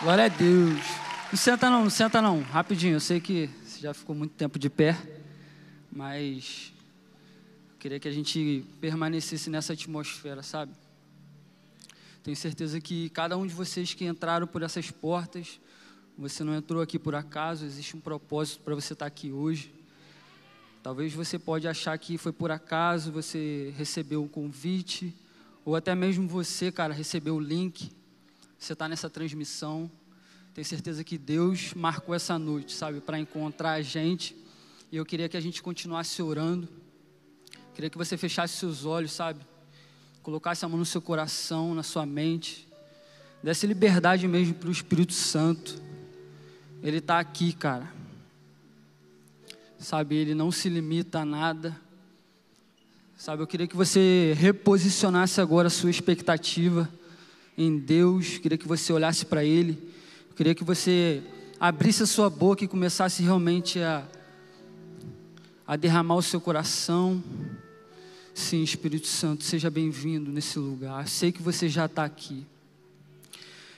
Glória a Deus. Não senta não, não senta não. Rapidinho, eu sei que você já ficou muito tempo de pé, mas eu queria que a gente permanecesse nessa atmosfera, sabe? Tenho certeza que cada um de vocês que entraram por essas portas, você não entrou aqui por acaso, existe um propósito para você estar aqui hoje. Talvez você pode achar que foi por acaso, você recebeu um convite, ou até mesmo você, cara, recebeu o link, você está nessa transmissão. Tenho certeza que Deus marcou essa noite, sabe, para encontrar a gente. E eu queria que a gente continuasse orando. Queria que você fechasse seus olhos, sabe? Colocasse a mão no seu coração, na sua mente. Desse liberdade mesmo para o Espírito Santo. Ele está aqui, cara. Sabe, ele não se limita a nada. Sabe, eu queria que você reposicionasse agora a sua expectativa em Deus. Eu queria que você olhasse para Ele. Queria que você abrisse a sua boca e começasse realmente a, a derramar o seu coração. Sim, Espírito Santo, seja bem-vindo nesse lugar. Sei que você já está aqui.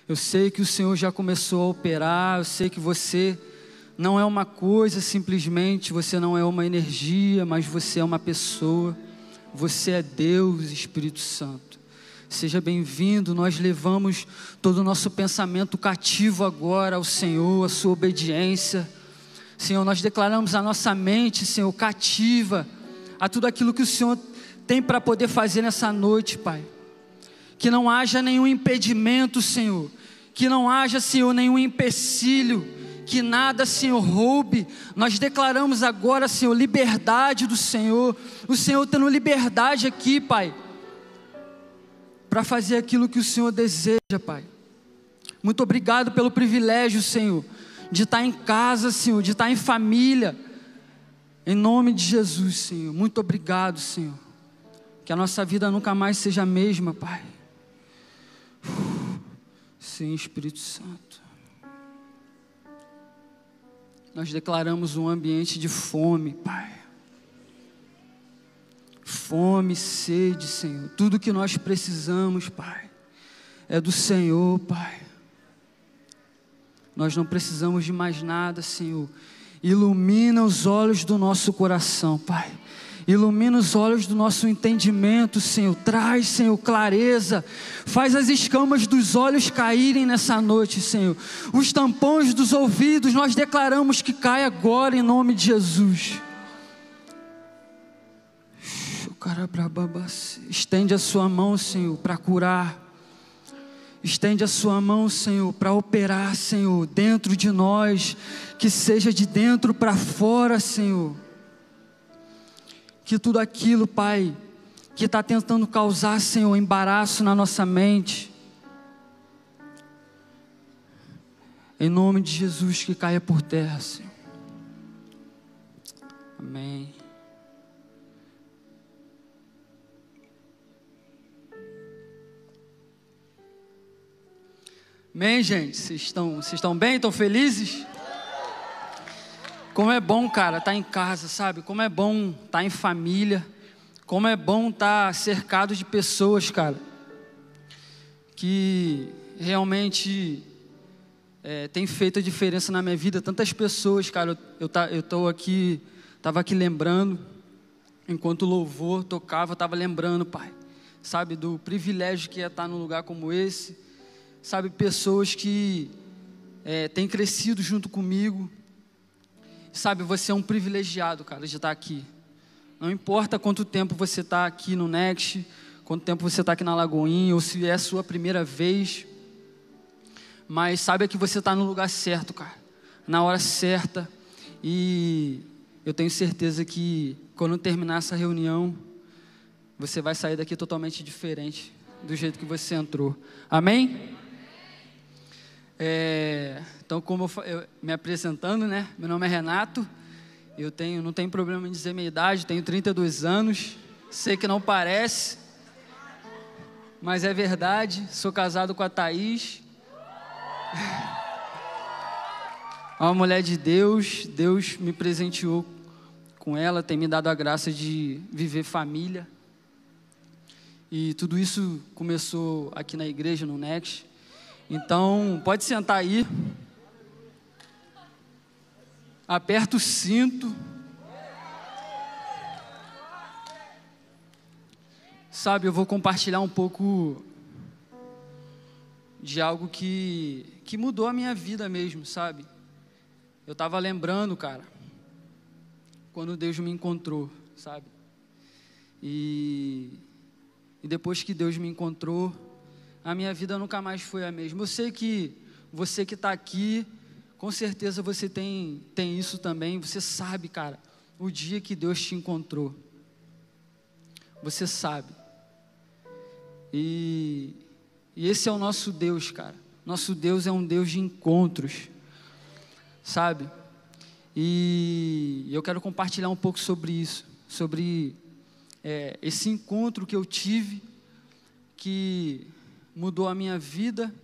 Eu sei que o Senhor já começou a operar, eu sei que você não é uma coisa simplesmente, você não é uma energia, mas você é uma pessoa. Você é Deus, Espírito Santo. Seja bem-vindo. Nós levamos todo o nosso pensamento cativo agora ao Senhor, a sua obediência. Senhor, nós declaramos a nossa mente, Senhor, cativa a tudo aquilo que o Senhor tem para poder fazer nessa noite, Pai. Que não haja nenhum impedimento, Senhor que não haja, Senhor, nenhum empecilho, que nada, Senhor, roube. Nós declaramos agora, Senhor, liberdade do Senhor, o Senhor tendo liberdade aqui, Pai, para fazer aquilo que o Senhor deseja, Pai. Muito obrigado pelo privilégio, Senhor, de estar em casa, Senhor, de estar em família. Em nome de Jesus, Senhor. Muito obrigado, Senhor. Que a nossa vida nunca mais seja a mesma, Pai. Sim, Espírito Santo. Nós declaramos um ambiente de fome, Pai. Fome, sede, Senhor. Tudo que nós precisamos, Pai, é do Senhor, Pai. Nós não precisamos de mais nada, Senhor. Ilumina os olhos do nosso coração, Pai Ilumina os olhos do nosso entendimento, Senhor. Traz, Senhor, clareza. Faz as escamas dos olhos caírem nessa noite, Senhor. Os tampões dos ouvidos, nós declaramos que cai agora em nome de Jesus. Estende a sua mão, Senhor, para curar. Estende a sua mão, Senhor, para operar, Senhor, dentro de nós, que seja de dentro para fora, Senhor que tudo aquilo, Pai, que está tentando causar, Senhor, embaraço na nossa mente, em nome de Jesus, que caia por terra, Senhor. Amém. Amém, gente? Vocês estão, vocês estão bem? Estão felizes? Como é bom, cara, estar tá em casa, sabe? Como é bom estar tá em família. Como é bom estar tá cercado de pessoas, cara, que realmente é, tem feito a diferença na minha vida. Tantas pessoas, cara, eu, eu tô aqui, estava aqui lembrando, enquanto o louvor tocava, eu estava lembrando, pai, sabe, do privilégio que é estar num lugar como esse, sabe, pessoas que é, têm crescido junto comigo, Sabe, você é um privilegiado, cara, de estar aqui. Não importa quanto tempo você está aqui no Next, quanto tempo você está aqui na Lagoinha, ou se é a sua primeira vez. Mas saiba que você está no lugar certo, cara. Na hora certa. E eu tenho certeza que quando terminar essa reunião, você vai sair daqui totalmente diferente do jeito que você entrou. Amém? É, então, como eu, eu, me apresentando, né? Meu nome é Renato. Eu tenho, não tenho problema em dizer minha idade, tenho 32 anos. Sei que não parece, mas é verdade. Sou casado com a Thaís. Uma mulher de Deus. Deus me presenteou com ela, tem me dado a graça de viver família. E tudo isso começou aqui na igreja, no Next. Então, pode sentar aí. Aperta o cinto. Sabe, eu vou compartilhar um pouco de algo que, que mudou a minha vida mesmo, sabe? Eu estava lembrando, cara, quando Deus me encontrou, sabe? E, e depois que Deus me encontrou, a minha vida nunca mais foi a mesma. Eu sei que você que está aqui, com certeza você tem, tem isso também. Você sabe, cara, o dia que Deus te encontrou. Você sabe. E, e esse é o nosso Deus, cara. Nosso Deus é um Deus de encontros, sabe? E eu quero compartilhar um pouco sobre isso, sobre é, esse encontro que eu tive, que mudou a minha vida,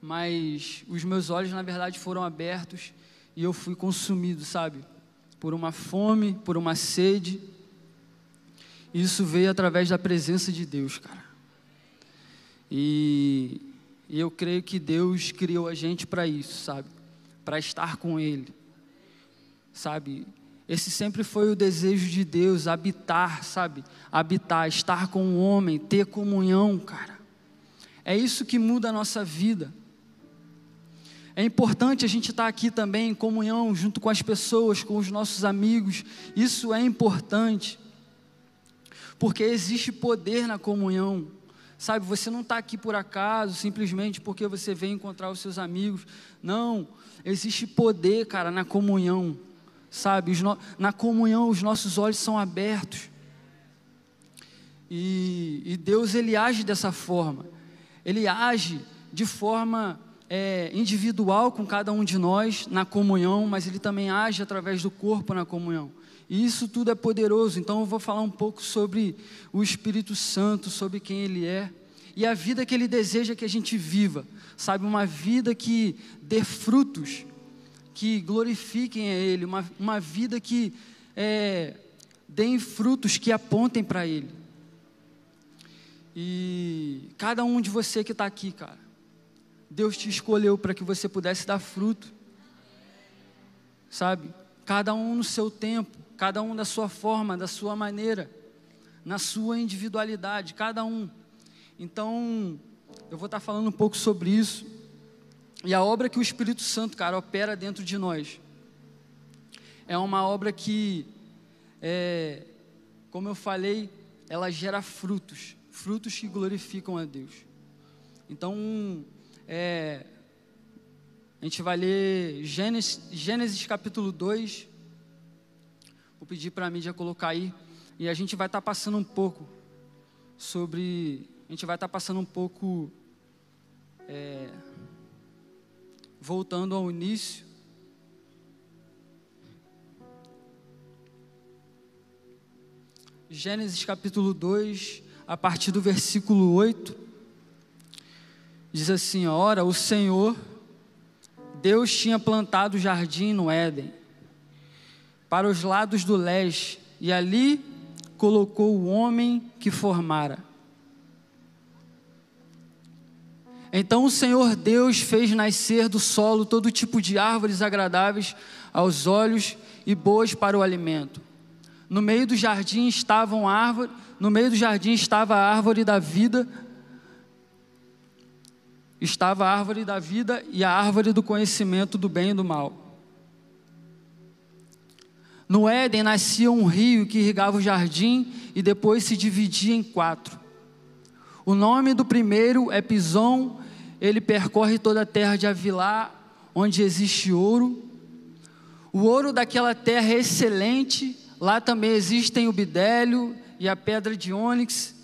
mas os meus olhos, na verdade, foram abertos e eu fui consumido, sabe? Por uma fome, por uma sede. Isso veio através da presença de Deus, cara. E, e eu creio que Deus criou a gente para isso, sabe? Para estar com Ele, sabe? Esse sempre foi o desejo de Deus, habitar, sabe? Habitar, estar com o homem, ter comunhão, cara. É isso que muda a nossa vida. É importante a gente estar aqui também em comunhão junto com as pessoas, com os nossos amigos. Isso é importante. Porque existe poder na comunhão. Sabe, você não está aqui por acaso, simplesmente porque você vem encontrar os seus amigos. Não, existe poder, cara, na comunhão. Sabe, na comunhão os nossos olhos são abertos. E, e Deus, Ele age dessa forma. Ele age de forma é, individual com cada um de nós na comunhão, mas Ele também age através do corpo na comunhão. E isso tudo é poderoso. Então eu vou falar um pouco sobre o Espírito Santo, sobre quem Ele é e a vida que Ele deseja que a gente viva. Sabe, uma vida que dê frutos, que glorifiquem a Ele, uma, uma vida que é, frutos que apontem para Ele. E cada um de você que está aqui, cara, Deus te escolheu para que você pudesse dar fruto, sabe? Cada um no seu tempo, cada um da sua forma, da sua maneira, na sua individualidade, cada um. Então, eu vou estar falando um pouco sobre isso. E a obra que o Espírito Santo, cara, opera dentro de nós, é uma obra que, é, como eu falei, ela gera frutos frutos que glorificam a Deus. Então, é, a gente vai ler Gênesis, Gênesis capítulo 2. Vou pedir para a mídia colocar aí. E a gente vai estar tá passando um pouco sobre. A gente vai estar tá passando um pouco. É, voltando ao início. Gênesis capítulo 2, a partir do versículo 8, diz assim: Ora, o Senhor, Deus tinha plantado o jardim no Éden, para os lados do leste, e ali colocou o homem que formara. Então o Senhor Deus fez nascer do solo todo tipo de árvores agradáveis aos olhos e boas para o alimento. No meio do jardim estavam árvores no meio do jardim estava a árvore da vida, estava a árvore da vida e a árvore do conhecimento do bem e do mal. No Éden nascia um rio que irrigava o jardim e depois se dividia em quatro. O nome do primeiro é Pison, ele percorre toda a terra de Avilá, onde existe ouro. O ouro daquela terra é excelente, lá também existem o bidélio e a pedra de ônix.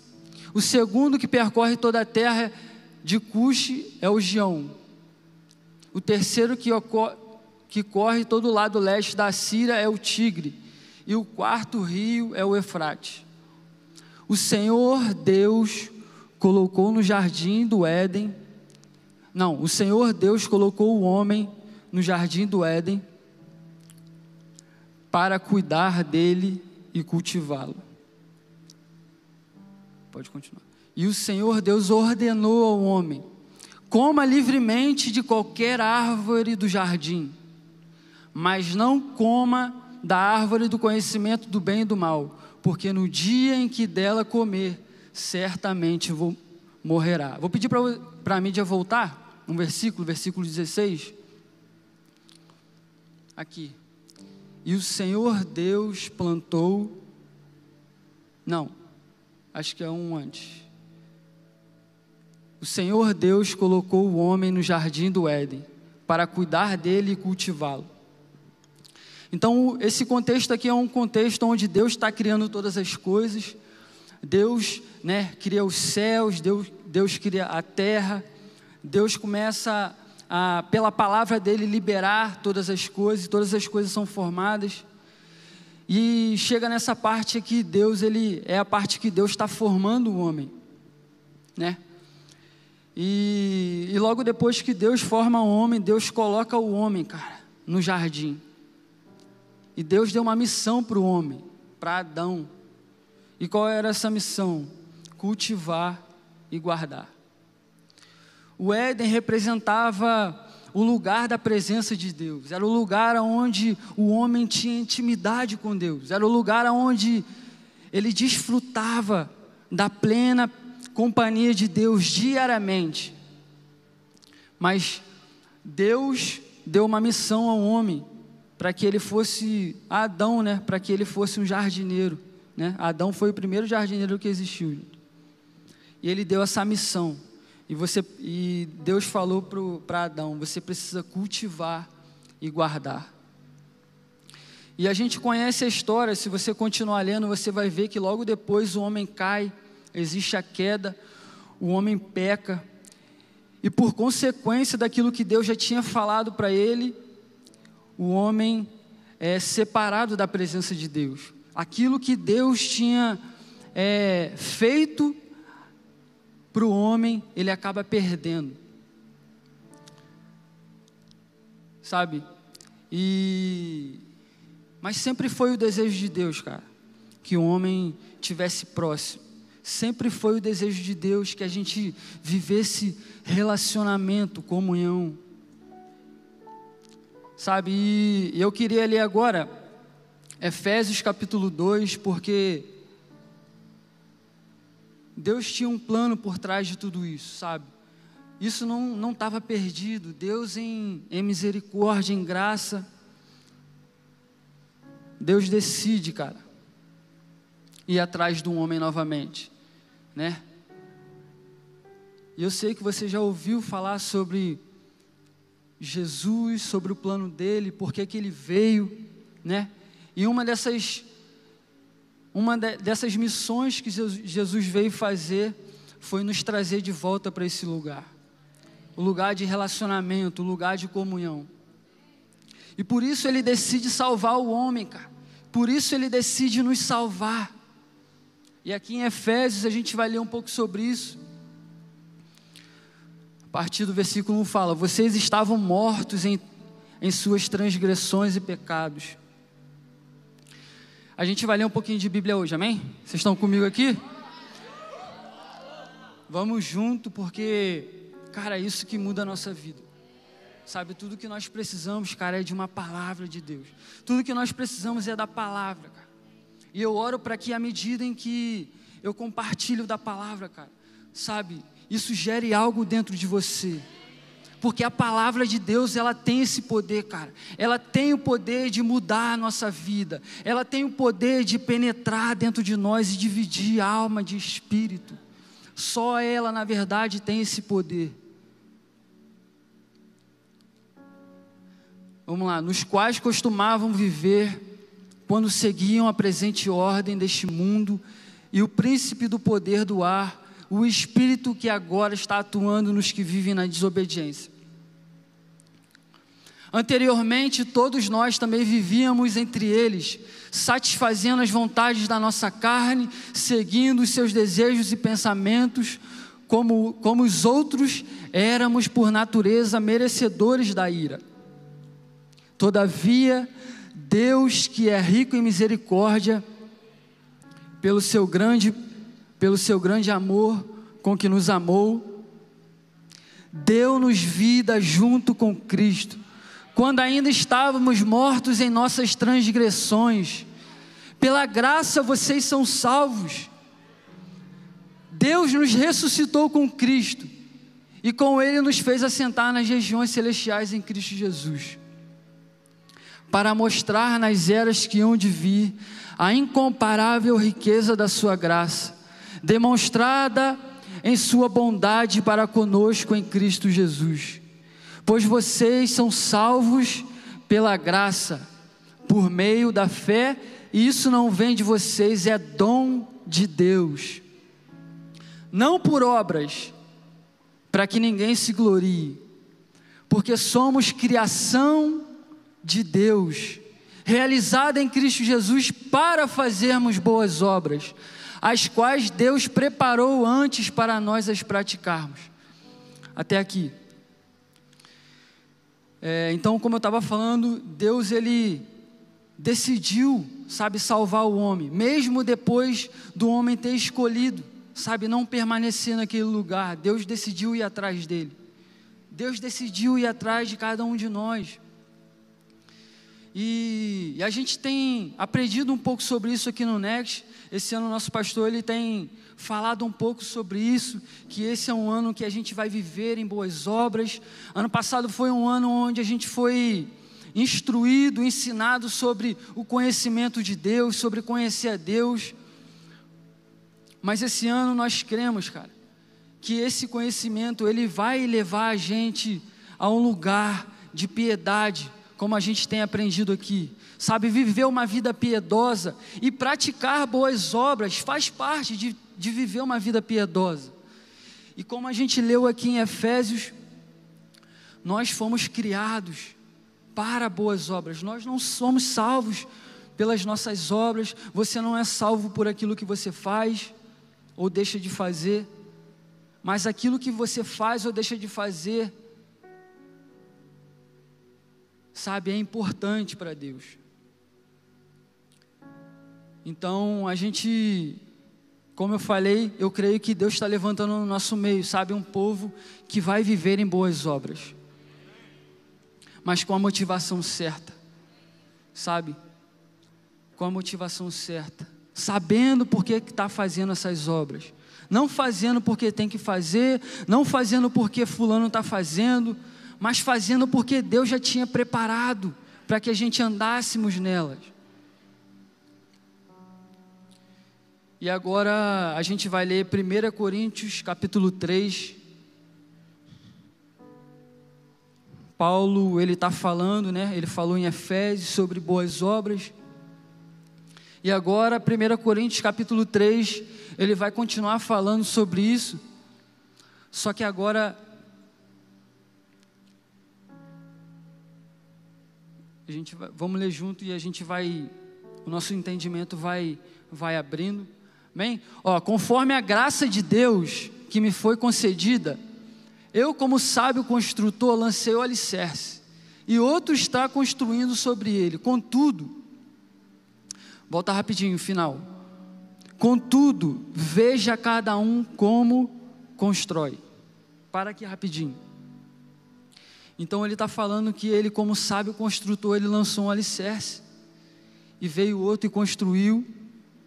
O segundo que percorre toda a terra de Cuxi é o Gião. O terceiro que, que corre todo o lado leste da Síria é o Tigre. E o quarto rio é o Efrate. O Senhor Deus colocou no jardim do Éden. Não, o Senhor Deus colocou o homem no jardim do Éden para cuidar dele e cultivá-lo. Pode continuar. E o Senhor Deus ordenou ao homem: Coma livremente de qualquer árvore do jardim, mas não coma da árvore do conhecimento do bem e do mal, porque no dia em que dela comer, certamente vou, morrerá. Vou pedir para a mídia voltar, um versículo, versículo 16. Aqui. E o Senhor Deus plantou. Não, acho que é um antes. O Senhor Deus colocou o homem no jardim do Éden para cuidar dele e cultivá-lo. Então, esse contexto aqui é um contexto onde Deus está criando todas as coisas. Deus né, cria os céus, Deus, Deus cria a terra. Deus começa, a, pela palavra dele, liberar todas as coisas, todas as coisas são formadas. E chega nessa parte aqui, Deus, ele é a parte que Deus está formando o homem, né? E, e logo depois que Deus forma o homem, Deus coloca o homem, cara, no jardim. E Deus deu uma missão para o homem, para Adão. E qual era essa missão? Cultivar e guardar. O Éden representava o lugar da presença de Deus, era o lugar onde o homem tinha intimidade com Deus, era o lugar onde ele desfrutava da plena companhia de Deus diariamente. Mas Deus deu uma missão ao homem para que ele fosse Adão, né? Para que ele fosse um jardineiro, né? Adão foi o primeiro jardineiro que existiu. E ele deu essa missão. E você e Deus falou para Adão: você precisa cultivar e guardar. E a gente conhece a história, se você continuar lendo, você vai ver que logo depois o homem cai, existe a queda, o homem peca, e por consequência daquilo que Deus já tinha falado para ele, o homem é separado da presença de Deus. Aquilo que Deus tinha é, feito para o homem, ele acaba perdendo. Sabe? E mas sempre foi o desejo de Deus, cara, que o homem tivesse próximo. Sempre foi o desejo de Deus que a gente vivesse relacionamento, comunhão. Sabe, e eu queria ler agora Efésios capítulo 2, porque Deus tinha um plano por trás de tudo isso, sabe? Isso não estava perdido. Deus, em, em misericórdia, em graça, Deus decide, cara, ir atrás de um homem novamente, né? E eu sei que você já ouviu falar sobre Jesus, sobre o plano dele, porque que ele veio, né? E uma dessas uma de, dessas missões que Jesus veio fazer foi nos trazer de volta para esse lugar. O lugar de relacionamento, o lugar de comunhão. E por isso ele decide salvar o homem, cara. Por isso ele decide nos salvar. E aqui em Efésios a gente vai ler um pouco sobre isso partir do versículo 1 fala: Vocês estavam mortos em, em suas transgressões e pecados. A gente vai ler um pouquinho de Bíblia hoje, amém? Vocês estão comigo aqui? Vamos junto, porque, cara, é isso que muda a nossa vida. Sabe, tudo que nós precisamos, cara, é de uma palavra de Deus. Tudo que nós precisamos é da palavra, cara. E eu oro para que, à medida em que eu compartilho da palavra, cara, sabe, isso gere algo dentro de você. Porque a palavra de Deus, ela tem esse poder, cara. Ela tem o poder de mudar a nossa vida. Ela tem o poder de penetrar dentro de nós e dividir alma de espírito. Só ela, na verdade, tem esse poder. Vamos lá, nos quais costumavam viver quando seguiam a presente ordem deste mundo e o príncipe do poder do ar o espírito que agora está atuando nos que vivem na desobediência. Anteriormente, todos nós também vivíamos entre eles, satisfazendo as vontades da nossa carne, seguindo os seus desejos e pensamentos, como, como os outros éramos por natureza merecedores da ira. Todavia, Deus, que é rico em misericórdia, pelo seu grande pelo seu grande amor com que nos amou, deu-nos vida junto com Cristo, quando ainda estávamos mortos em nossas transgressões. Pela graça vocês são salvos. Deus nos ressuscitou com Cristo e com Ele nos fez assentar nas regiões celestiais em Cristo Jesus, para mostrar nas eras que hão de vir a incomparável riqueza da Sua graça, demonstrada em Sua bondade para conosco em Cristo Jesus. Pois vocês são salvos pela graça, por meio da fé, e isso não vem de vocês, é dom de Deus, não por obras, para que ninguém se glorie, porque somos criação de Deus, realizada em Cristo Jesus para fazermos boas obras, as quais Deus preparou antes para nós as praticarmos. Até aqui. É, então, como eu estava falando, Deus ele decidiu, sabe, salvar o homem, mesmo depois do homem ter escolhido sabe, não permanecer naquele lugar. Deus decidiu ir atrás dele. Deus decidiu ir atrás de cada um de nós. E, e, a gente tem aprendido um pouco sobre isso aqui no Next. Esse ano nosso pastor ele tem falado um pouco sobre isso, que esse é um ano que a gente vai viver em boas obras. Ano passado foi um ano onde a gente foi instruído, ensinado sobre o conhecimento de Deus, sobre conhecer a Deus. Mas esse ano nós cremos, cara, que esse conhecimento ele vai levar a gente a um lugar de piedade, como a gente tem aprendido aqui. Sabe, viver uma vida piedosa e praticar boas obras faz parte de, de viver uma vida piedosa. E como a gente leu aqui em Efésios, nós fomos criados para boas obras, nós não somos salvos pelas nossas obras, você não é salvo por aquilo que você faz ou deixa de fazer, mas aquilo que você faz ou deixa de fazer, sabe, é importante para Deus. Então, a gente, como eu falei, eu creio que Deus está levantando no nosso meio, sabe, um povo que vai viver em boas obras, mas com a motivação certa, sabe, com a motivação certa sabendo por que está fazendo essas obras, não fazendo porque tem que fazer, não fazendo porque Fulano está fazendo, mas fazendo porque Deus já tinha preparado para que a gente andássemos nelas. E agora a gente vai ler 1 Coríntios capítulo 3. Paulo, ele está falando, né? Ele falou em Efésios sobre boas obras. E agora, 1 Coríntios capítulo 3, ele vai continuar falando sobre isso. Só que agora a gente vai, vamos ler junto e a gente vai o nosso entendimento vai vai abrindo. Bem, ó, conforme a graça de Deus que me foi concedida, eu como sábio construtor lancei o alicerce, e outro está construindo sobre ele. Contudo, Volta rapidinho, final. Contudo, veja cada um como constrói. Para aqui rapidinho. Então ele está falando que ele, como sábio construtor, ele lançou um alicerce. E veio outro e construiu,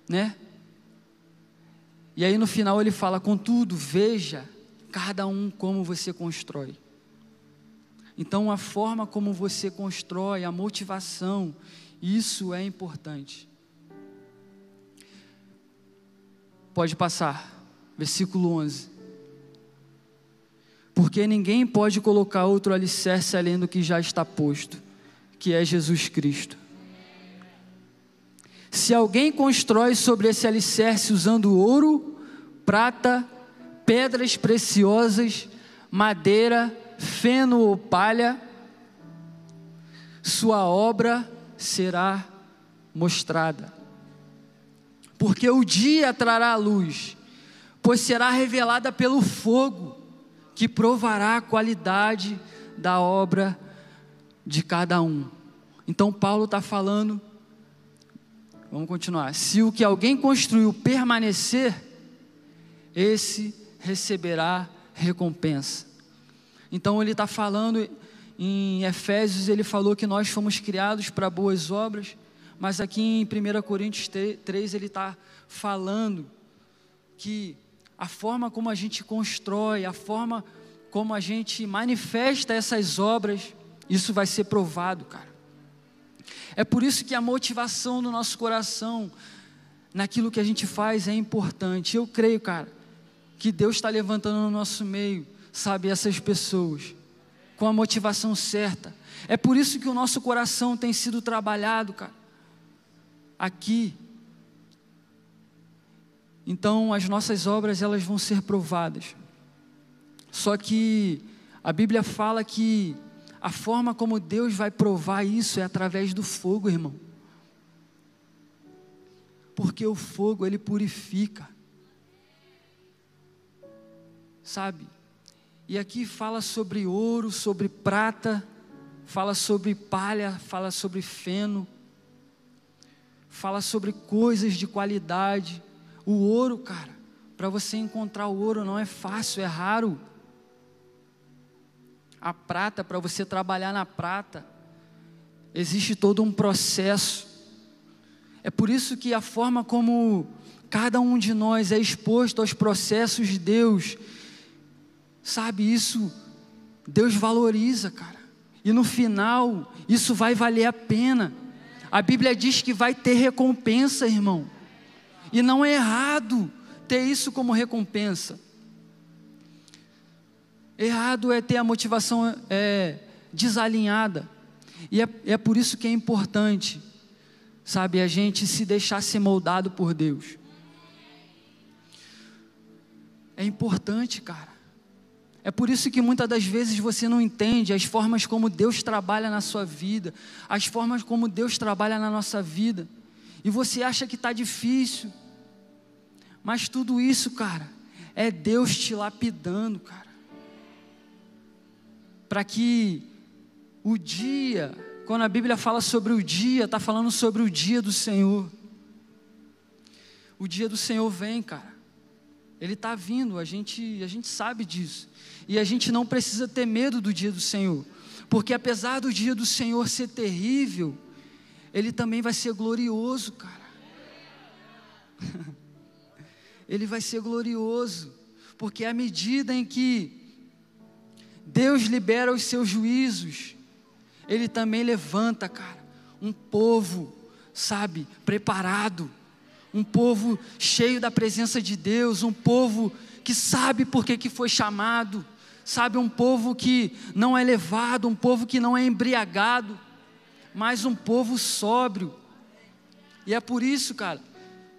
né? E aí no final ele fala: contudo, veja cada um como você constrói. Então a forma como você constrói, a motivação, isso é importante. Pode passar. Versículo 11. Porque ninguém pode colocar outro alicerce além do que já está posto, que é Jesus Cristo. Se alguém constrói sobre esse alicerce usando ouro, prata, pedras preciosas, madeira, feno ou palha, sua obra será mostrada porque o dia trará a luz, pois será revelada pelo fogo, que provará a qualidade da obra de cada um. Então, Paulo está falando, vamos continuar. Se o que alguém construiu permanecer, esse receberá recompensa. Então ele está falando em Efésios, ele falou que nós fomos criados para boas obras, mas aqui em 1 Coríntios 3 ele está falando que a forma como a gente constrói, a forma como a gente manifesta essas obras, isso vai ser provado, cara. É por isso que a motivação do nosso coração naquilo que a gente faz é importante. Eu creio, cara, que Deus está levantando no nosso meio, sabe, essas pessoas, com a motivação certa. É por isso que o nosso coração tem sido trabalhado, cara, aqui. Então, as nossas obras, elas vão ser provadas. Só que a Bíblia fala que a forma como Deus vai provar isso é através do fogo, irmão. Porque o fogo, ele purifica. Sabe? E aqui fala sobre ouro, sobre prata, fala sobre palha, fala sobre feno, fala sobre coisas de qualidade. O ouro, cara, para você encontrar o ouro não é fácil, é raro a prata, para você trabalhar na prata, existe todo um processo. É por isso que a forma como cada um de nós é exposto aos processos de Deus, sabe, isso Deus valoriza, cara. E no final, isso vai valer a pena. A Bíblia diz que vai ter recompensa, irmão. E não é errado ter isso como recompensa. Errado é ter a motivação é, desalinhada. E é, é por isso que é importante, sabe, a gente se deixar ser moldado por Deus. É importante, cara. É por isso que muitas das vezes você não entende as formas como Deus trabalha na sua vida, as formas como Deus trabalha na nossa vida, e você acha que está difícil, mas tudo isso, cara, é Deus te lapidando, cara para que o dia, quando a Bíblia fala sobre o dia, está falando sobre o dia do Senhor. O dia do Senhor vem, cara. Ele está vindo, a gente, a gente sabe disso. E a gente não precisa ter medo do dia do Senhor, porque apesar do dia do Senhor ser terrível, ele também vai ser glorioso, cara. ele vai ser glorioso, porque à medida em que Deus libera os seus juízos, Ele também levanta, cara, um povo, sabe, preparado, um povo cheio da presença de Deus, um povo que sabe por que, que foi chamado, sabe, um povo que não é levado, um povo que não é embriagado, mas um povo sóbrio. E é por isso, cara,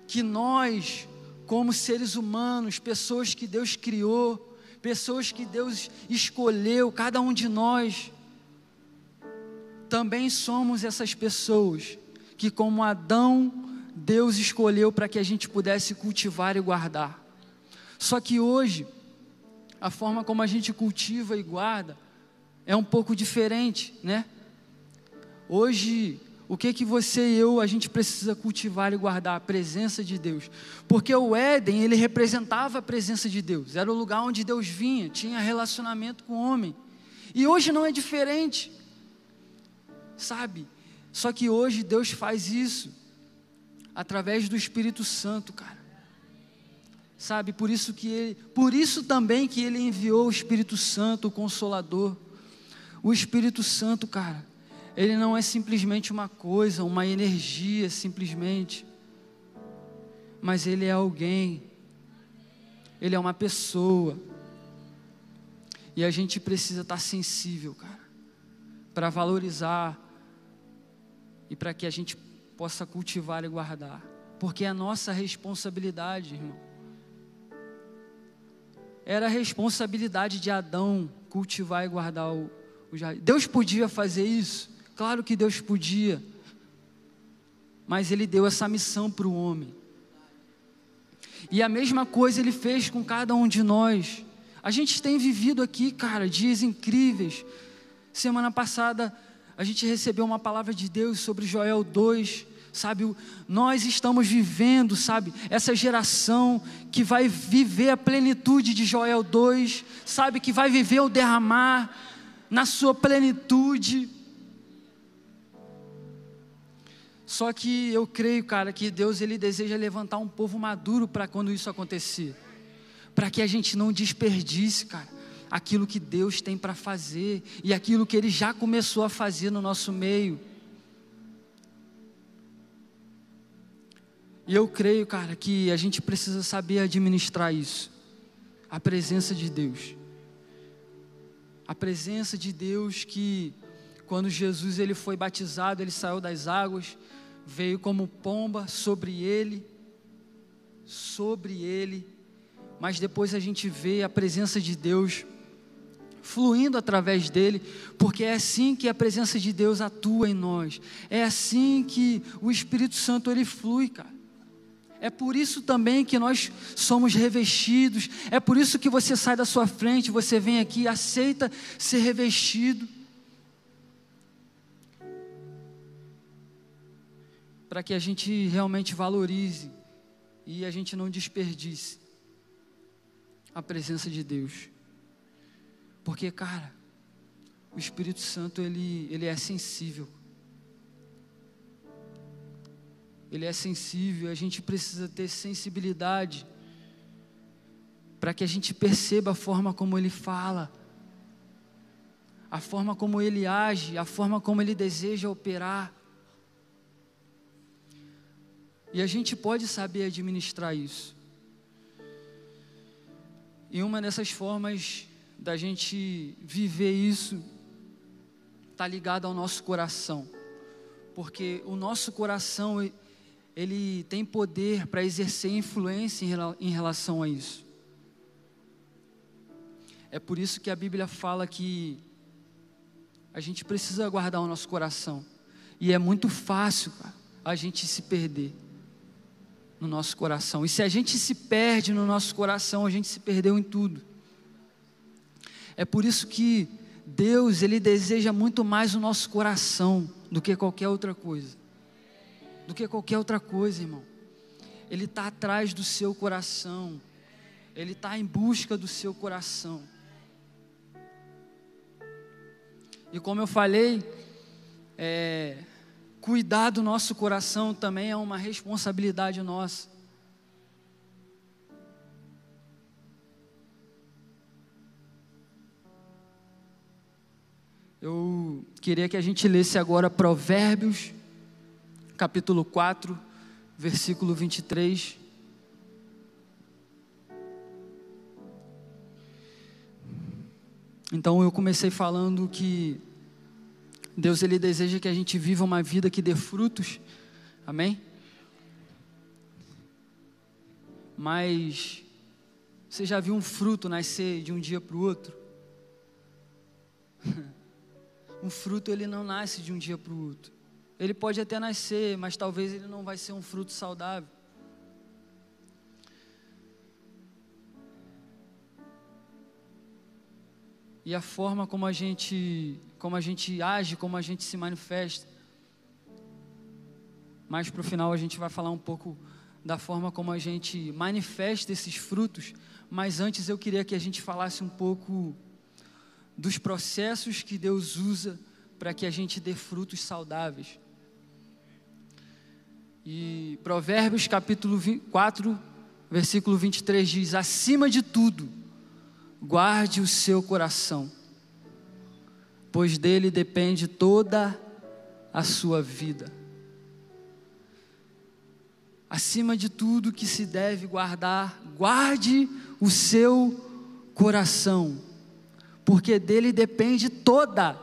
que nós, como seres humanos, pessoas que Deus criou, pessoas que Deus escolheu, cada um de nós, também somos essas pessoas que, como Adão, Deus escolheu para que a gente pudesse cultivar e guardar. Só que hoje, a forma como a gente cultiva e guarda é um pouco diferente, né? Hoje, o que que você e eu a gente precisa cultivar e guardar a presença de Deus, porque o Éden ele representava a presença de Deus, era o lugar onde Deus vinha, tinha relacionamento com o homem. E hoje não é diferente, sabe? Só que hoje Deus faz isso através do Espírito Santo, cara. Sabe? Por isso que ele, por isso também que ele enviou o Espírito Santo, o consolador. O Espírito Santo, cara, ele não é simplesmente uma coisa, uma energia, simplesmente. Mas ele é alguém. Ele é uma pessoa. E a gente precisa estar sensível, cara, para valorizar e para que a gente possa cultivar e guardar, porque é a nossa responsabilidade, irmão. Era a responsabilidade de Adão cultivar e guardar o, o jardim. Deus podia fazer isso? Claro que Deus podia, mas Ele deu essa missão para o homem. E a mesma coisa Ele fez com cada um de nós. A gente tem vivido aqui, cara, dias incríveis. Semana passada a gente recebeu uma palavra de Deus sobre Joel 2, sabe? Nós estamos vivendo, sabe? Essa geração que vai viver a plenitude de Joel 2, sabe? Que vai viver o derramar na sua plenitude. Só que eu creio, cara, que Deus ele deseja levantar um povo maduro para quando isso acontecer. Para que a gente não desperdice, cara, aquilo que Deus tem para fazer e aquilo que ele já começou a fazer no nosso meio. E eu creio, cara, que a gente precisa saber administrar isso. A presença de Deus. A presença de Deus que quando Jesus ele foi batizado, ele saiu das águas, veio como pomba sobre ele, sobre ele. Mas depois a gente vê a presença de Deus fluindo através dele, porque é assim que a presença de Deus atua em nós. É assim que o Espírito Santo ele flui, cara. É por isso também que nós somos revestidos. É por isso que você sai da sua frente, você vem aqui aceita ser revestido. Para que a gente realmente valorize e a gente não desperdice a presença de Deus. Porque, cara, o Espírito Santo ele, ele é sensível. ele é sensível, a gente precisa ter sensibilidade para que a gente perceba a forma como ele fala, a forma como ele age, a forma como ele deseja operar. E a gente pode saber administrar isso. E uma dessas formas da gente viver isso está ligada ao nosso coração, porque o nosso coração ele tem poder para exercer influência em relação a isso. É por isso que a Bíblia fala que a gente precisa guardar o nosso coração. E é muito fácil cara, a gente se perder no nosso coração. E se a gente se perde no nosso coração, a gente se perdeu em tudo. É por isso que Deus, ele deseja muito mais o nosso coração do que qualquer outra coisa do que qualquer outra coisa, irmão. Ele está atrás do seu coração, ele está em busca do seu coração. E como eu falei, é, cuidar do nosso coração também é uma responsabilidade nossa. Eu queria que a gente lesse agora Provérbios capítulo 4, versículo 23. Então eu comecei falando que Deus ele deseja que a gente viva uma vida que dê frutos. Amém? Mas você já viu um fruto nascer de um dia para o outro? um fruto ele não nasce de um dia para o outro. Ele pode até nascer, mas talvez ele não vai ser um fruto saudável. E a forma como a gente, como a gente age, como a gente se manifesta. Mais para o final a gente vai falar um pouco da forma como a gente manifesta esses frutos, mas antes eu queria que a gente falasse um pouco dos processos que Deus usa para que a gente dê frutos saudáveis. E Provérbios capítulo 4, versículo 23 diz: Acima de tudo, guarde o seu coração, pois dele depende toda a sua vida. Acima de tudo que se deve guardar, guarde o seu coração, porque dele depende toda.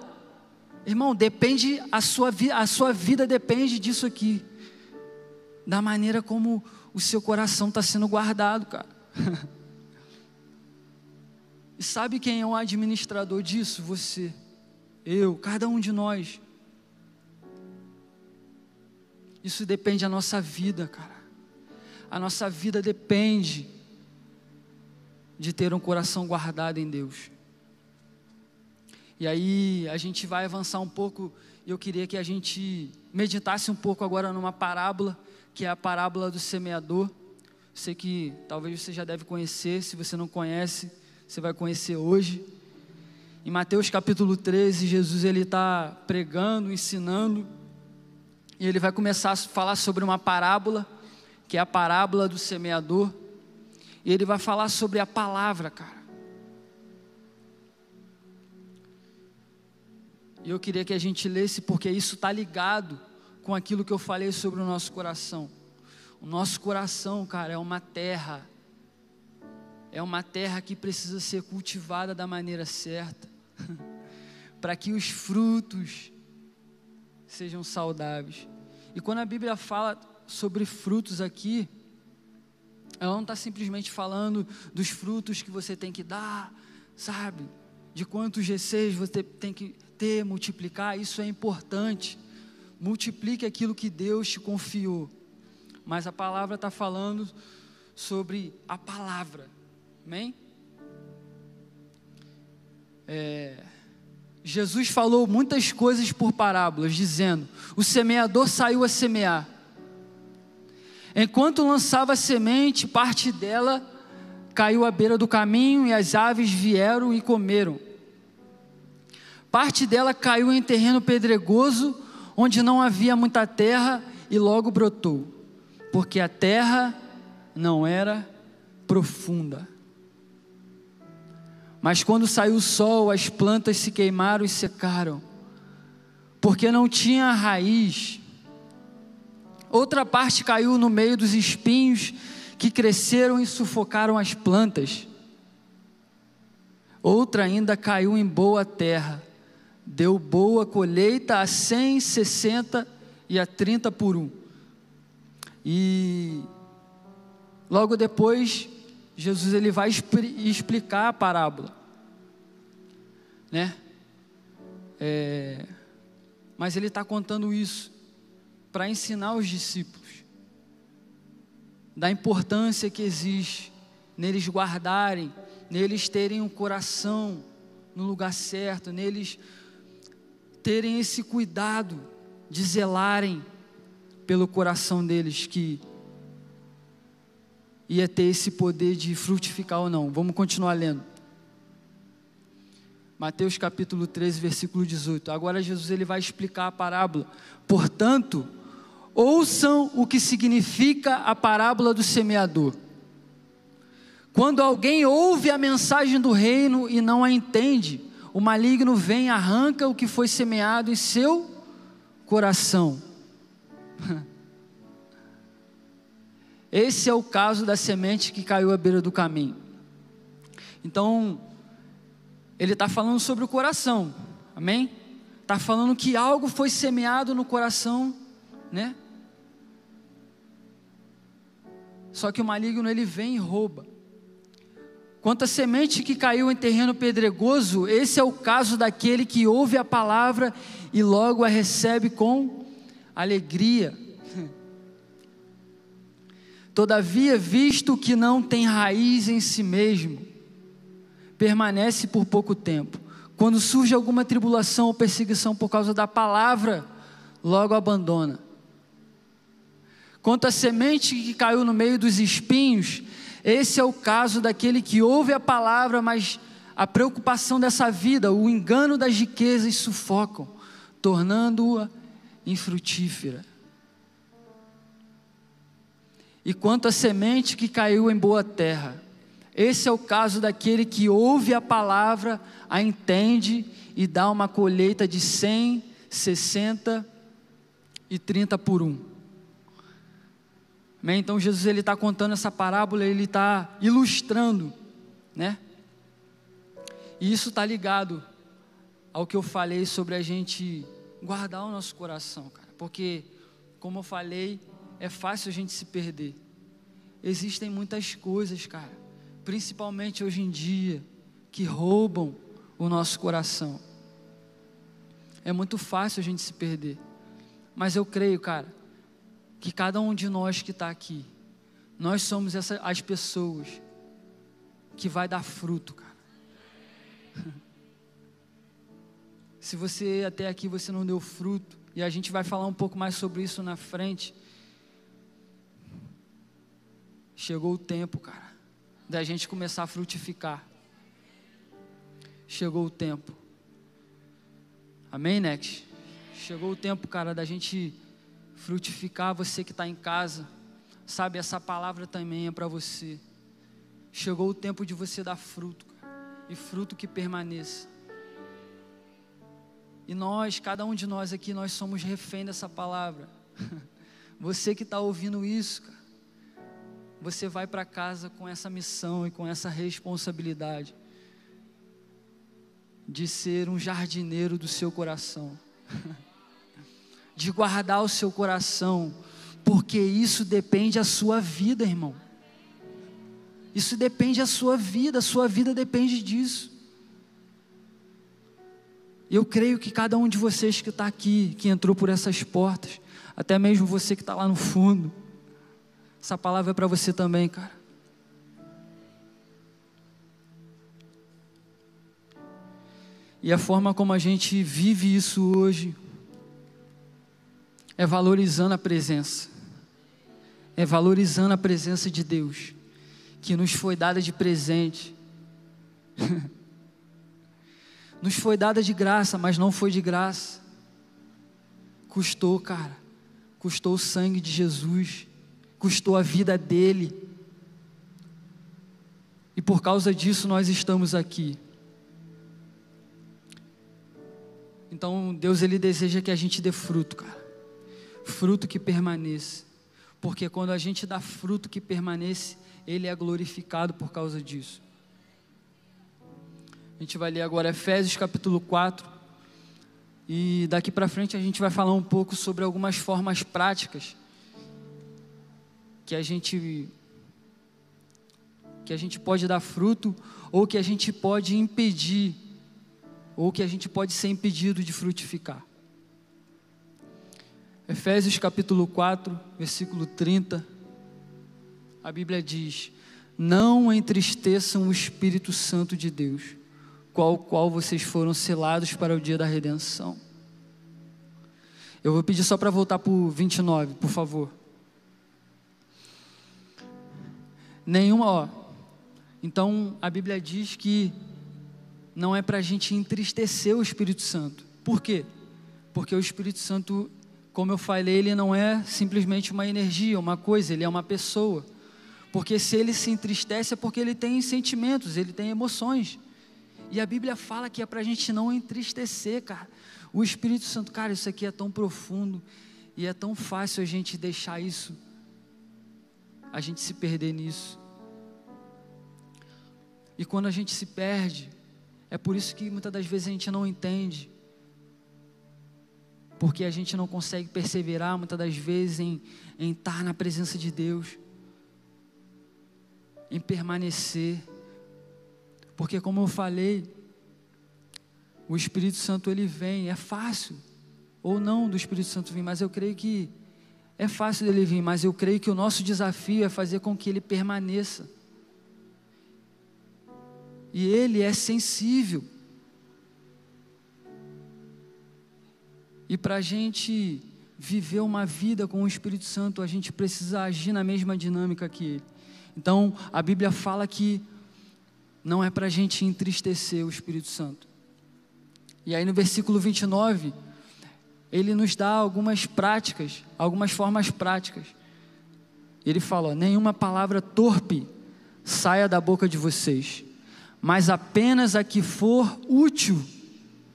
Irmão, depende a sua, a sua vida depende disso aqui da maneira como o seu coração está sendo guardado, cara. e sabe quem é o administrador disso? Você, eu, cada um de nós. Isso depende da nossa vida, cara. A nossa vida depende de ter um coração guardado em Deus. E aí a gente vai avançar um pouco. Eu queria que a gente meditasse um pouco agora numa parábola, que é a parábola do semeador. Sei que talvez você já deve conhecer, se você não conhece, você vai conhecer hoje. Em Mateus capítulo 13, Jesus ele está pregando, ensinando, e ele vai começar a falar sobre uma parábola, que é a parábola do semeador, e ele vai falar sobre a palavra, cara. E eu queria que a gente lesse, porque isso está ligado com aquilo que eu falei sobre o nosso coração. O nosso coração, cara, é uma terra, é uma terra que precisa ser cultivada da maneira certa, para que os frutos sejam saudáveis. E quando a Bíblia fala sobre frutos aqui, ela não está simplesmente falando dos frutos que você tem que dar, sabe? De quantos G6 você tem que ter, multiplicar, isso é importante. Multiplique aquilo que Deus te confiou. Mas a palavra está falando sobre a palavra, amém? É, Jesus falou muitas coisas por parábolas, dizendo: O semeador saiu a semear. Enquanto lançava a semente, parte dela caiu à beira do caminho e as aves vieram e comeram. Parte dela caiu em terreno pedregoso, onde não havia muita terra e logo brotou, porque a terra não era profunda. Mas quando saiu o sol, as plantas se queimaram e secaram, porque não tinha raiz. Outra parte caiu no meio dos espinhos que cresceram e sufocaram as plantas. Outra ainda caiu em boa terra, deu boa colheita a 100, 60 e a 30 por um. E logo depois Jesus ele vai explicar a parábola, né? É, mas ele está contando isso para ensinar os discípulos da importância que existe neles guardarem, neles terem um coração no lugar certo, neles terem esse cuidado de zelarem pelo coração deles que ia ter esse poder de frutificar ou não. Vamos continuar lendo. Mateus capítulo 13, versículo 18. Agora Jesus ele vai explicar a parábola. Portanto, ouçam o que significa a parábola do semeador. Quando alguém ouve a mensagem do reino e não a entende, o maligno vem e arranca o que foi semeado em seu coração. Esse é o caso da semente que caiu à beira do caminho. Então, ele está falando sobre o coração, amém? Está falando que algo foi semeado no coração, né? Só que o maligno ele vem e rouba. Quanto à semente que caiu em terreno pedregoso, esse é o caso daquele que ouve a palavra e logo a recebe com alegria. Todavia, visto que não tem raiz em si mesmo, permanece por pouco tempo. Quando surge alguma tribulação ou perseguição por causa da palavra, logo abandona. Quanto à semente que caiu no meio dos espinhos, esse é o caso daquele que ouve a palavra, mas a preocupação dessa vida, o engano das riquezas sufocam, tornando-a infrutífera. E quanto à semente que caiu em boa terra, esse é o caso daquele que ouve a palavra, a entende e dá uma colheita de 100, 60 e 30 por um. Então Jesus ele está contando essa parábola, ele está ilustrando, né? E isso está ligado ao que eu falei sobre a gente guardar o nosso coração, cara, porque como eu falei, é fácil a gente se perder. Existem muitas coisas, cara, principalmente hoje em dia, que roubam o nosso coração. É muito fácil a gente se perder. Mas eu creio, cara, que cada um de nós que está aqui, nós somos essa, as pessoas que vai dar fruto, cara. Se você até aqui você não deu fruto, e a gente vai falar um pouco mais sobre isso na frente. Chegou o tempo, cara, da gente começar a frutificar. Chegou o tempo. Amém, Nex? Chegou o tempo, cara, da gente frutificar. Você que está em casa, sabe, essa palavra também é para você. Chegou o tempo de você dar fruto, cara, e fruto que permaneça. E nós, cada um de nós aqui, nós somos refém dessa palavra. Você que está ouvindo isso, cara, você vai para casa com essa missão e com essa responsabilidade de ser um jardineiro do seu coração, de guardar o seu coração, porque isso depende da sua vida, irmão. Isso depende da sua vida, a sua vida depende disso. Eu creio que cada um de vocês que está aqui, que entrou por essas portas, até mesmo você que está lá no fundo, essa palavra é para você também, cara. E a forma como a gente vive isso hoje é valorizando a presença, é valorizando a presença de Deus, que nos foi dada de presente. Nos foi dada de graça, mas não foi de graça. Custou, cara. Custou o sangue de Jesus. Custou a vida dele. E por causa disso nós estamos aqui. Então Deus ele deseja que a gente dê fruto, cara. Fruto que permaneça. Porque quando a gente dá fruto que permanece, ele é glorificado por causa disso. A gente vai ler agora Efésios capítulo 4. E daqui para frente a gente vai falar um pouco sobre algumas formas práticas que a gente que a gente pode dar fruto ou que a gente pode impedir ou que a gente pode ser impedido de frutificar. Efésios capítulo 4, versículo 30. A Bíblia diz: Não entristeçam o Espírito Santo de Deus qual qual vocês foram selados para o dia da redenção. Eu vou pedir só para voltar para o 29, por favor. Nenhuma, ó. Então a Bíblia diz que não é para a gente entristecer o Espírito Santo. Por quê? Porque o Espírito Santo, como eu falei, ele não é simplesmente uma energia, uma coisa, ele é uma pessoa. Porque se ele se entristece é porque ele tem sentimentos, ele tem emoções. E a Bíblia fala que é para a gente não entristecer, cara. O Espírito Santo, cara, isso aqui é tão profundo e é tão fácil a gente deixar isso, a gente se perder nisso. E quando a gente se perde, é por isso que muitas das vezes a gente não entende. Porque a gente não consegue perseverar muitas das vezes em, em estar na presença de Deus, em permanecer. Porque como eu falei, o Espírito Santo ele vem, é fácil ou não do Espírito Santo vir, mas eu creio que é fácil dele vir, mas eu creio que o nosso desafio é fazer com que ele permaneça. E ele é sensível. E para a gente viver uma vida com o Espírito Santo, a gente precisa agir na mesma dinâmica que ele. Então, a Bíblia fala que não é para a gente entristecer o Espírito Santo. E aí no versículo 29, ele nos dá algumas práticas, algumas formas práticas. Ele fala: nenhuma palavra torpe saia da boca de vocês, mas apenas a que for útil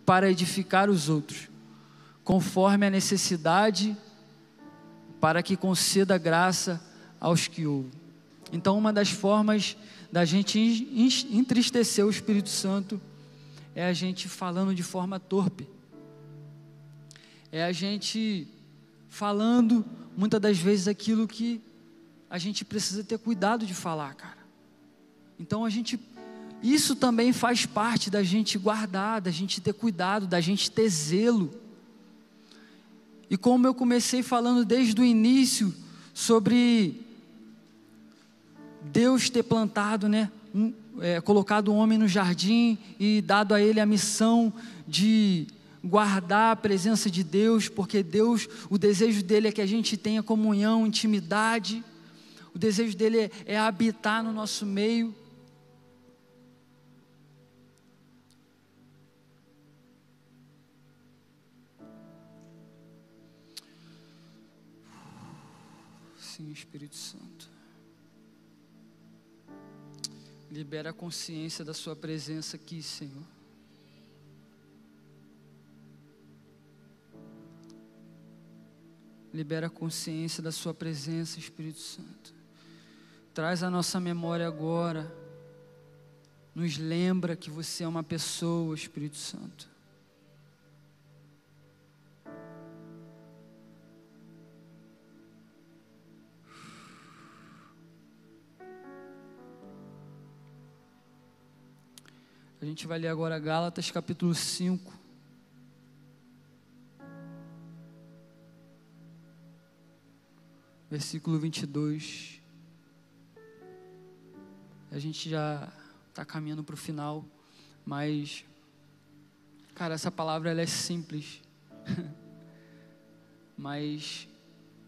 para edificar os outros, conforme a necessidade, para que conceda graça aos que ouvem. Então, uma das formas da gente entristecer o Espírito Santo é a gente falando de forma torpe, é a gente falando muitas das vezes aquilo que a gente precisa ter cuidado de falar, cara. Então a gente, isso também faz parte da gente guardar, da gente ter cuidado, da gente ter zelo. E como eu comecei falando desde o início sobre Deus ter plantado, né, um, é, colocado o homem no jardim e dado a ele a missão de guardar a presença de Deus, porque Deus, o desejo dele é que a gente tenha comunhão, intimidade. O desejo dele é, é habitar no nosso meio. Sim, Espírito Santo. Libera a consciência da Sua presença aqui, Senhor. Libera a consciência da Sua presença, Espírito Santo. Traz a nossa memória agora. Nos lembra que você é uma pessoa, Espírito Santo. A gente vai ler agora Gálatas capítulo 5. Versículo 22. A gente já está caminhando para o final, mas, cara, essa palavra ela é simples. mas,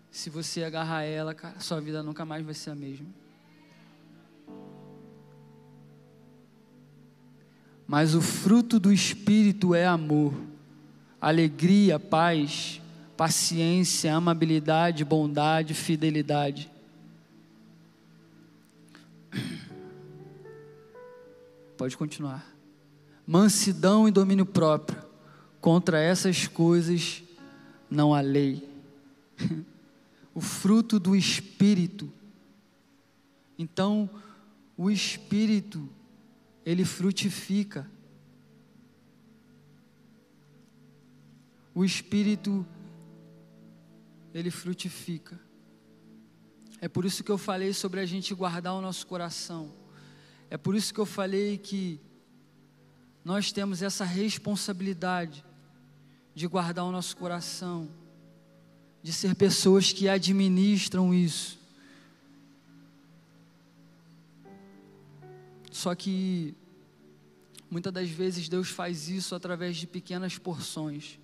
se você agarrar ela, cara, sua vida nunca mais vai ser a mesma. Mas o fruto do Espírito é amor, alegria, paz, paciência, amabilidade, bondade, fidelidade. Pode continuar. Mansidão e domínio próprio. Contra essas coisas não há lei. o fruto do Espírito. Então, o Espírito ele frutifica. O Espírito, ele frutifica. É por isso que eu falei sobre a gente guardar o nosso coração. É por isso que eu falei que nós temos essa responsabilidade de guardar o nosso coração, de ser pessoas que administram isso. Só que muitas das vezes Deus faz isso através de pequenas porções,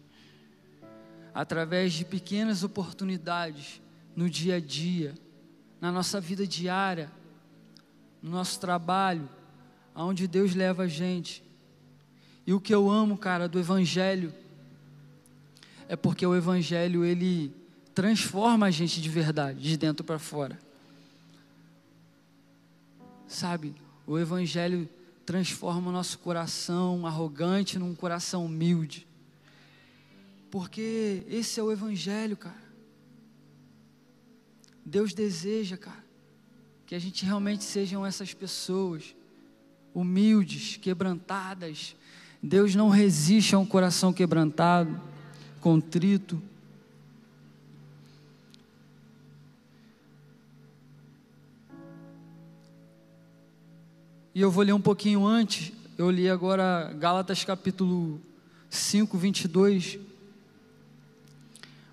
através de pequenas oportunidades no dia a dia, na nossa vida diária, no nosso trabalho, aonde Deus leva a gente. E o que eu amo, cara, do evangelho é porque o evangelho ele transforma a gente de verdade, de dentro para fora. Sabe? O Evangelho transforma o nosso coração arrogante num coração humilde. Porque esse é o Evangelho, cara. Deus deseja, cara, que a gente realmente sejam essas pessoas humildes, quebrantadas. Deus não resiste a um coração quebrantado, contrito. E eu vou ler um pouquinho antes, eu li agora Gálatas capítulo 5, 22.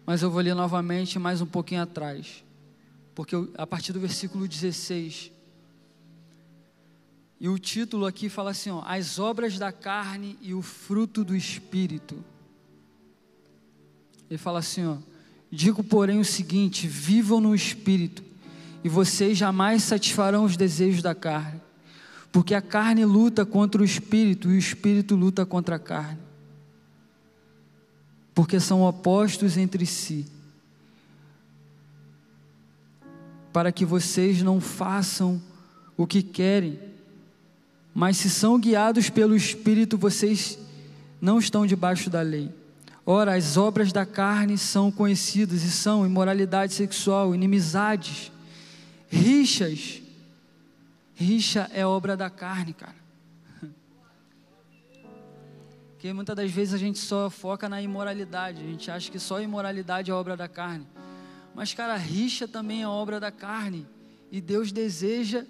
Mas eu vou ler novamente mais um pouquinho atrás. Porque eu, a partir do versículo 16. E o título aqui fala assim: ó, As obras da carne e o fruto do espírito. Ele fala assim: ó, Digo, porém, o seguinte: vivam no espírito, e vocês jamais satisfarão os desejos da carne porque a carne luta contra o espírito e o espírito luta contra a carne. Porque são opostos entre si. Para que vocês não façam o que querem, mas se são guiados pelo espírito, vocês não estão debaixo da lei. Ora, as obras da carne são conhecidas e são imoralidade sexual, inimizades, rixas, Rixa é obra da carne, cara. Porque muitas das vezes a gente só foca na imoralidade, a gente acha que só imoralidade é obra da carne. Mas, cara, rixa também é obra da carne. E Deus deseja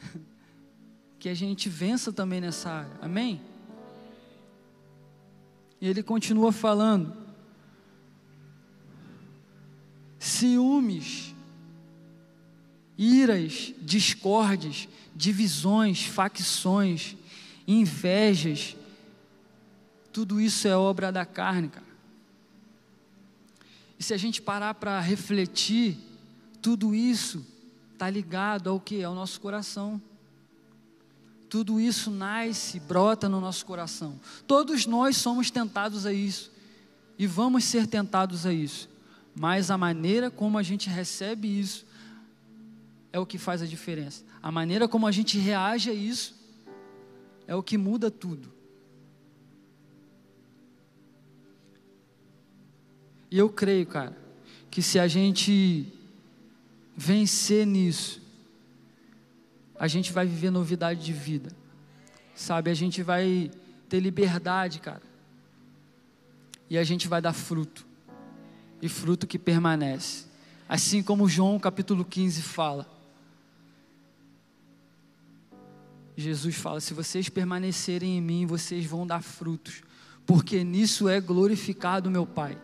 que a gente vença também nessa área. Amém? E ele continua falando: ciúmes iras, discórdias, divisões, facções, invejas. Tudo isso é obra da carne, cara. E se a gente parar para refletir, tudo isso está ligado ao que? Ao nosso coração. Tudo isso nasce, brota no nosso coração. Todos nós somos tentados a isso. E vamos ser tentados a isso. Mas a maneira como a gente recebe isso é o que faz a diferença. A maneira como a gente reage a isso é o que muda tudo. E eu creio, cara, que se a gente vencer nisso, a gente vai viver novidade de vida. Sabe, a gente vai ter liberdade, cara. E a gente vai dar fruto. E fruto que permanece. Assim como João capítulo 15 fala. Jesus fala: se vocês permanecerem em mim, vocês vão dar frutos, porque nisso é glorificado meu Pai.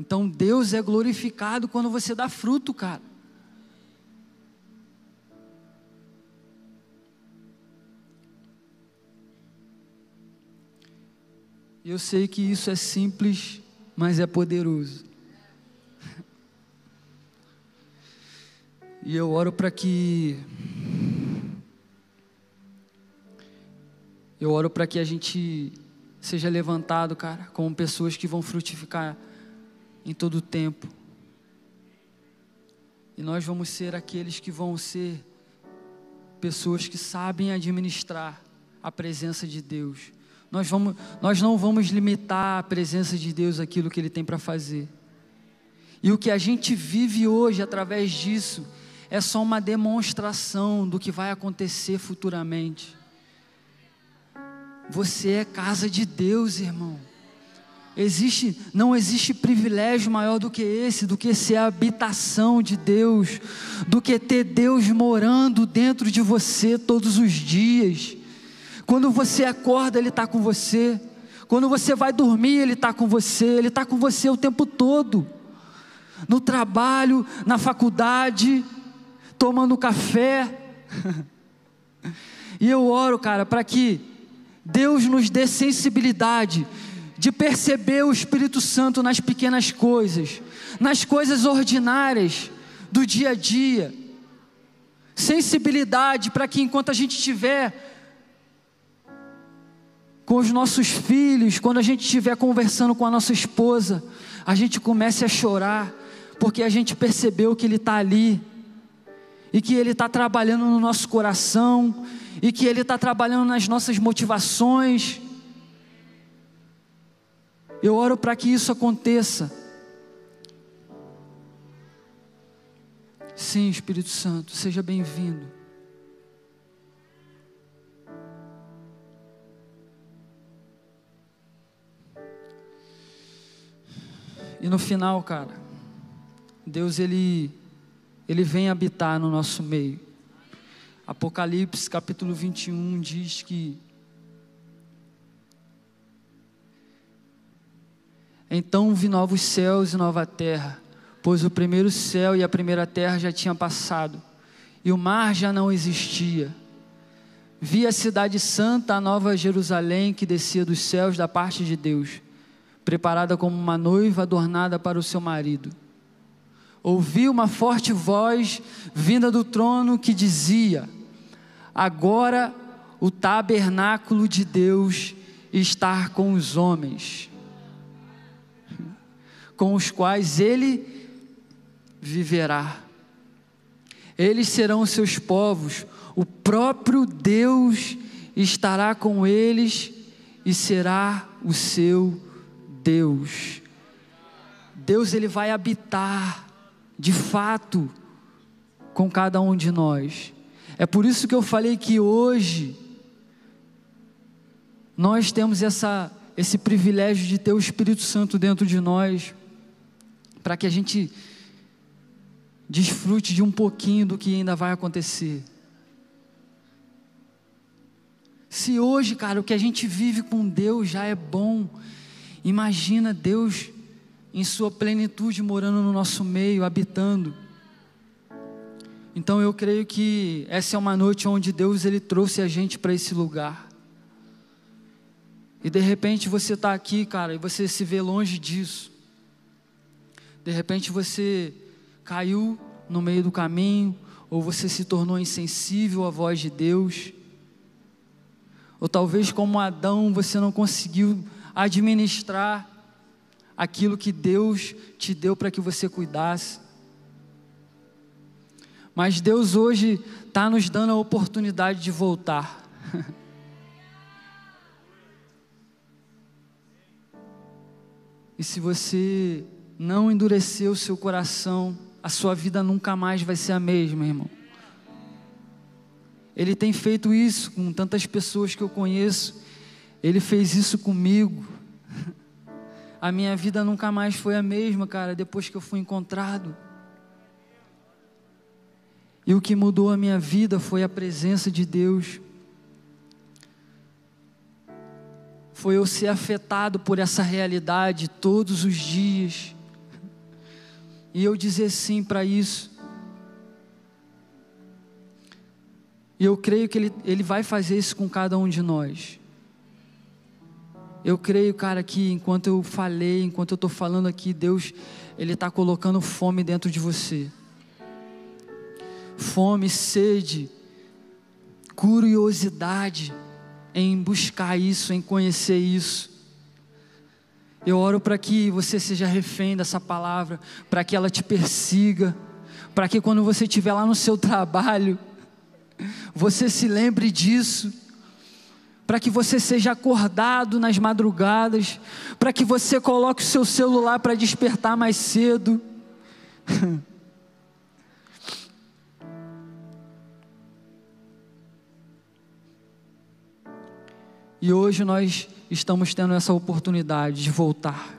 Então Deus é glorificado quando você dá fruto, cara. Eu sei que isso é simples, mas é poderoso. E eu oro para que. Eu oro para que a gente seja levantado, cara, como pessoas que vão frutificar em todo o tempo. E nós vamos ser aqueles que vão ser pessoas que sabem administrar a presença de Deus. Nós, vamos, nós não vamos limitar a presença de Deus aquilo que Ele tem para fazer. E o que a gente vive hoje através disso é só uma demonstração do que vai acontecer futuramente. Você é casa de Deus, irmão. Existe, não existe privilégio maior do que esse, do que ser a habitação de Deus, do que ter Deus morando dentro de você todos os dias. Quando você acorda, Ele está com você. Quando você vai dormir, Ele está com você. Ele está com você o tempo todo. No trabalho, na faculdade, tomando café. e eu oro, cara, para que Deus nos dê sensibilidade de perceber o Espírito Santo nas pequenas coisas, nas coisas ordinárias do dia a dia. Sensibilidade para que enquanto a gente estiver com os nossos filhos, quando a gente estiver conversando com a nossa esposa, a gente comece a chorar, porque a gente percebeu que Ele está ali, e que Ele está trabalhando no nosso coração, e que Ele está trabalhando nas nossas motivações, eu oro para que isso aconteça. Sim, Espírito Santo, seja bem-vindo. E no final, cara, Deus ele ele vem habitar no nosso meio. Apocalipse capítulo 21 diz que Então vi novos céus e nova terra, pois o primeiro céu e a primeira terra já tinham passado, e o mar já não existia. Vi a cidade santa, a nova Jerusalém, que descia dos céus da parte de Deus, preparada como uma noiva adornada para o seu marido. Ouvi uma forte voz vinda do trono que dizia: Agora o tabernáculo de Deus está com os homens com os quais ele viverá. Eles serão seus povos, o próprio Deus estará com eles e será o seu Deus. Deus ele vai habitar de fato com cada um de nós. É por isso que eu falei que hoje nós temos essa esse privilégio de ter o Espírito Santo dentro de nós para que a gente desfrute de um pouquinho do que ainda vai acontecer. Se hoje, cara, o que a gente vive com Deus já é bom, imagina Deus em sua plenitude morando no nosso meio, habitando. Então eu creio que essa é uma noite onde Deus ele trouxe a gente para esse lugar. E de repente você está aqui, cara, e você se vê longe disso. De repente você caiu no meio do caminho, ou você se tornou insensível à voz de Deus. Ou talvez, como Adão, você não conseguiu administrar aquilo que Deus te deu para que você cuidasse. Mas Deus hoje está nos dando a oportunidade de voltar. e se você não endurecer o seu coração, a sua vida nunca mais vai ser a mesma, irmão. Ele tem feito isso com tantas pessoas que eu conheço. Ele fez isso comigo. A minha vida nunca mais foi a mesma, cara, depois que eu fui encontrado. E o que mudou a minha vida foi a presença de Deus. Foi eu ser afetado por essa realidade todos os dias. E eu dizer sim para isso. E eu creio que ele, ele vai fazer isso com cada um de nós. Eu creio, cara, que enquanto eu falei, enquanto eu estou falando aqui, Deus, Ele está colocando fome dentro de você. Fome, sede, curiosidade em buscar isso, em conhecer isso. Eu oro para que você seja refém dessa palavra, para que ela te persiga, para que quando você estiver lá no seu trabalho, você se lembre disso, para que você seja acordado nas madrugadas, para que você coloque o seu celular para despertar mais cedo. E hoje nós estamos tendo essa oportunidade de voltar.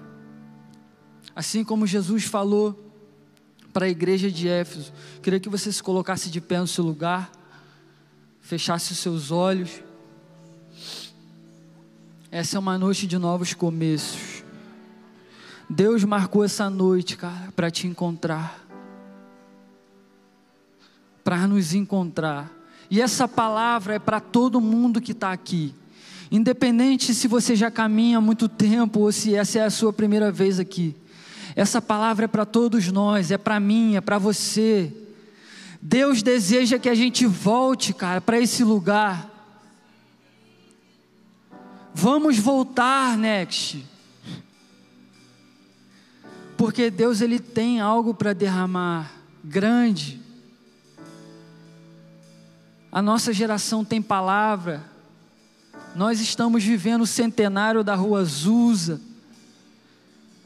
Assim como Jesus falou para a igreja de Éfeso, queria que você se colocasse de pé no seu lugar fechasse os seus olhos. Essa é uma noite de novos começos. Deus marcou essa noite, cara, para te encontrar. Para nos encontrar. E essa palavra é para todo mundo que está aqui. Independente se você já caminha há muito tempo ou se essa é a sua primeira vez aqui. Essa palavra é para todos nós, é para mim, é para você. Deus deseja que a gente volte, cara, para esse lugar. Vamos voltar, Next. Porque Deus ele tem algo para derramar grande. A nossa geração tem palavra. Nós estamos vivendo o centenário da Rua Azusa.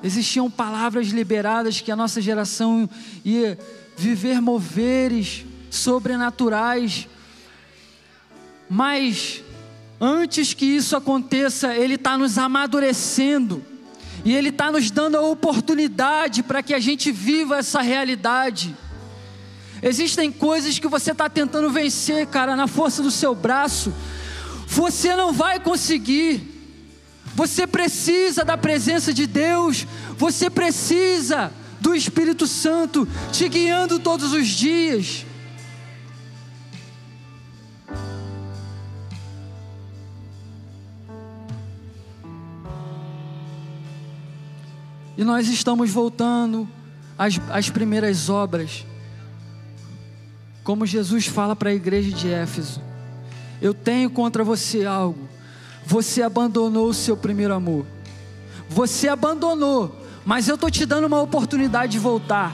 Existiam palavras liberadas que a nossa geração ia viver moveres sobrenaturais. Mas antes que isso aconteça, Ele está nos amadurecendo. E Ele está nos dando a oportunidade para que a gente viva essa realidade. Existem coisas que você está tentando vencer, cara, na força do seu braço. Você não vai conseguir. Você precisa da presença de Deus. Você precisa do Espírito Santo te guiando todos os dias. E nós estamos voltando às, às primeiras obras. Como Jesus fala para a igreja de Éfeso: Eu tenho contra você algo. Você abandonou o seu primeiro amor. Você abandonou mas eu estou te dando uma oportunidade de voltar.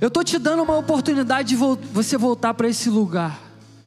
Eu estou te dando uma oportunidade de vo você voltar para esse lugar.